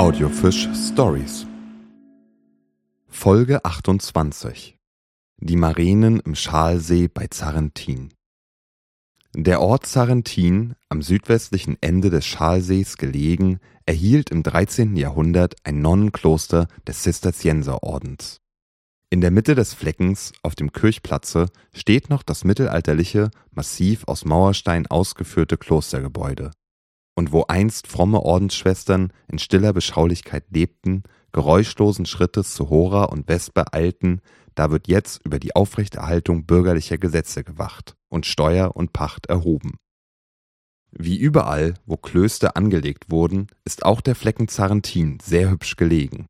Audiofisch Stories Folge 28 Die Marenen im Schalsee bei Zarentin Der Ort Zarentin, am südwestlichen Ende des Schalsees gelegen, erhielt im 13. Jahrhundert ein Nonnenkloster des Zisterzienserordens. In der Mitte des Fleckens, auf dem Kirchplatze, steht noch das mittelalterliche, massiv aus Mauerstein ausgeführte Klostergebäude und wo einst fromme Ordensschwestern in stiller Beschaulichkeit lebten, geräuschlosen Schrittes zu Hora und Vesper eilten, da wird jetzt über die Aufrechterhaltung bürgerlicher Gesetze gewacht und Steuer und Pacht erhoben. Wie überall, wo Klöster angelegt wurden, ist auch der Flecken Zarentin sehr hübsch gelegen.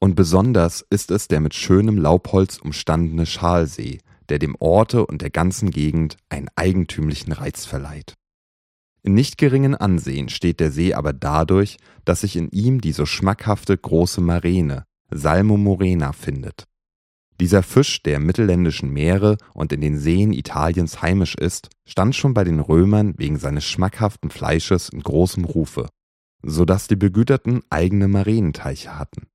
Und besonders ist es der mit schönem Laubholz umstandene Schalsee, der dem Orte und der ganzen Gegend einen eigentümlichen Reiz verleiht. In nicht geringen Ansehen steht der See aber dadurch, dass sich in ihm die so schmackhafte große Marene, Salmo morena, findet. Dieser Fisch, der im mittelländischen Meere und in den Seen Italiens heimisch ist, stand schon bei den Römern wegen seines schmackhaften Fleisches in großem Rufe, so dass die Begüterten eigene Marenenteiche hatten.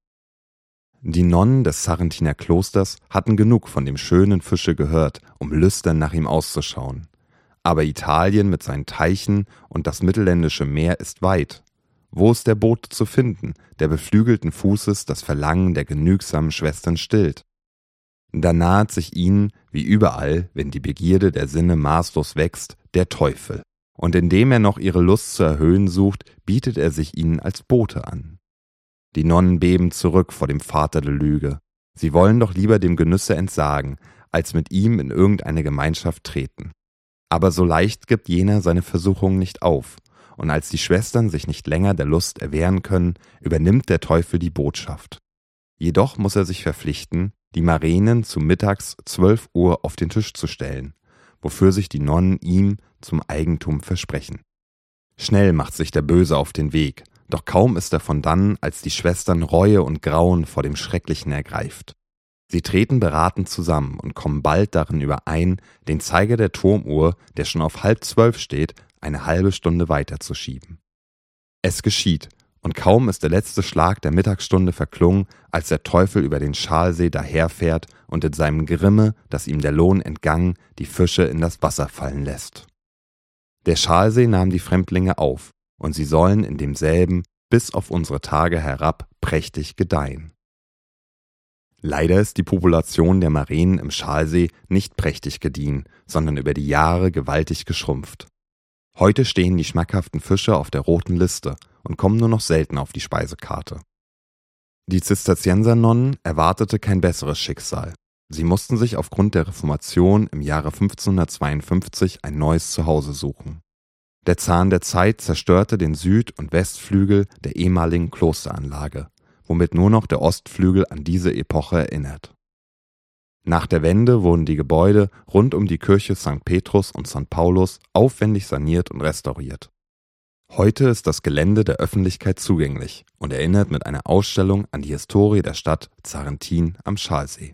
Die Nonnen des Sarrentiner Klosters hatten genug von dem schönen Fische gehört, um lüstern nach ihm auszuschauen. Aber Italien mit seinen Teichen und das mittelländische Meer ist weit. Wo ist der Bote zu finden, der beflügelten Fußes das Verlangen der genügsamen Schwestern stillt? Da naht sich ihnen, wie überall, wenn die Begierde der Sinne maßlos wächst, der Teufel. Und indem er noch ihre Lust zu erhöhen sucht, bietet er sich ihnen als Bote an. Die Nonnen beben zurück vor dem Vater der Lüge. Sie wollen doch lieber dem Genüsse entsagen, als mit ihm in irgendeine Gemeinschaft treten. Aber so leicht gibt jener seine Versuchung nicht auf, und als die Schwestern sich nicht länger der Lust erwehren können, übernimmt der Teufel die Botschaft. Jedoch muss er sich verpflichten, die Marenen zu mittags zwölf Uhr auf den Tisch zu stellen, wofür sich die Nonnen ihm zum Eigentum versprechen. Schnell macht sich der Böse auf den Weg, doch kaum ist er von dann, als die Schwestern Reue und Grauen vor dem Schrecklichen ergreift. Sie treten beraten zusammen und kommen bald darin überein, den Zeiger der Turmuhr, der schon auf halb zwölf steht, eine halbe Stunde weiterzuschieben. Es geschieht, und kaum ist der letzte Schlag der Mittagsstunde verklungen, als der Teufel über den Schalsee daherfährt und in seinem Grimme, dass ihm der Lohn entgangen, die Fische in das Wasser fallen lässt. Der Schalsee nahm die Fremdlinge auf, und sie sollen in demselben bis auf unsere Tage herab prächtig gedeihen. Leider ist die Population der Marenen im Schalsee nicht prächtig gediehen, sondern über die Jahre gewaltig geschrumpft. Heute stehen die schmackhaften Fische auf der roten Liste und kommen nur noch selten auf die Speisekarte. Die Zisterziensernonnen erwartete kein besseres Schicksal. Sie mussten sich aufgrund der Reformation im Jahre 1552 ein neues Zuhause suchen. Der Zahn der Zeit zerstörte den Süd- und Westflügel der ehemaligen Klosteranlage womit nur noch der Ostflügel an diese Epoche erinnert. Nach der Wende wurden die Gebäude rund um die Kirche St. Petrus und St. Paulus aufwendig saniert und restauriert. Heute ist das Gelände der Öffentlichkeit zugänglich und erinnert mit einer Ausstellung an die Historie der Stadt Zarentin am Schalsee